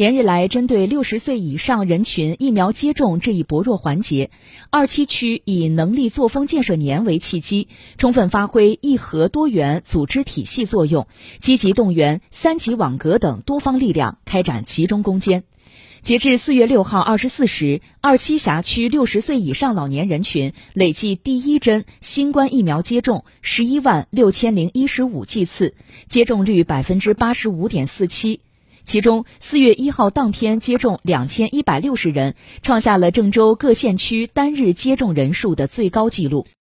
连日来，针对六十岁以上人群疫苗接种这一薄弱环节，二七区以能力作风建设年为契机，充分发挥一核多元组织体系作用，积极动员三级网格等多方力量，开展集中攻坚。截至四月六号二十四时，二七辖区六十岁以上老年人群累计第一针新冠疫苗接种十一万六千零一十五剂次，接种率百分之八十五点四七。其中，四月一号当天接种两千一百六十人，创下了郑州各县区单日接种人数的最高纪录。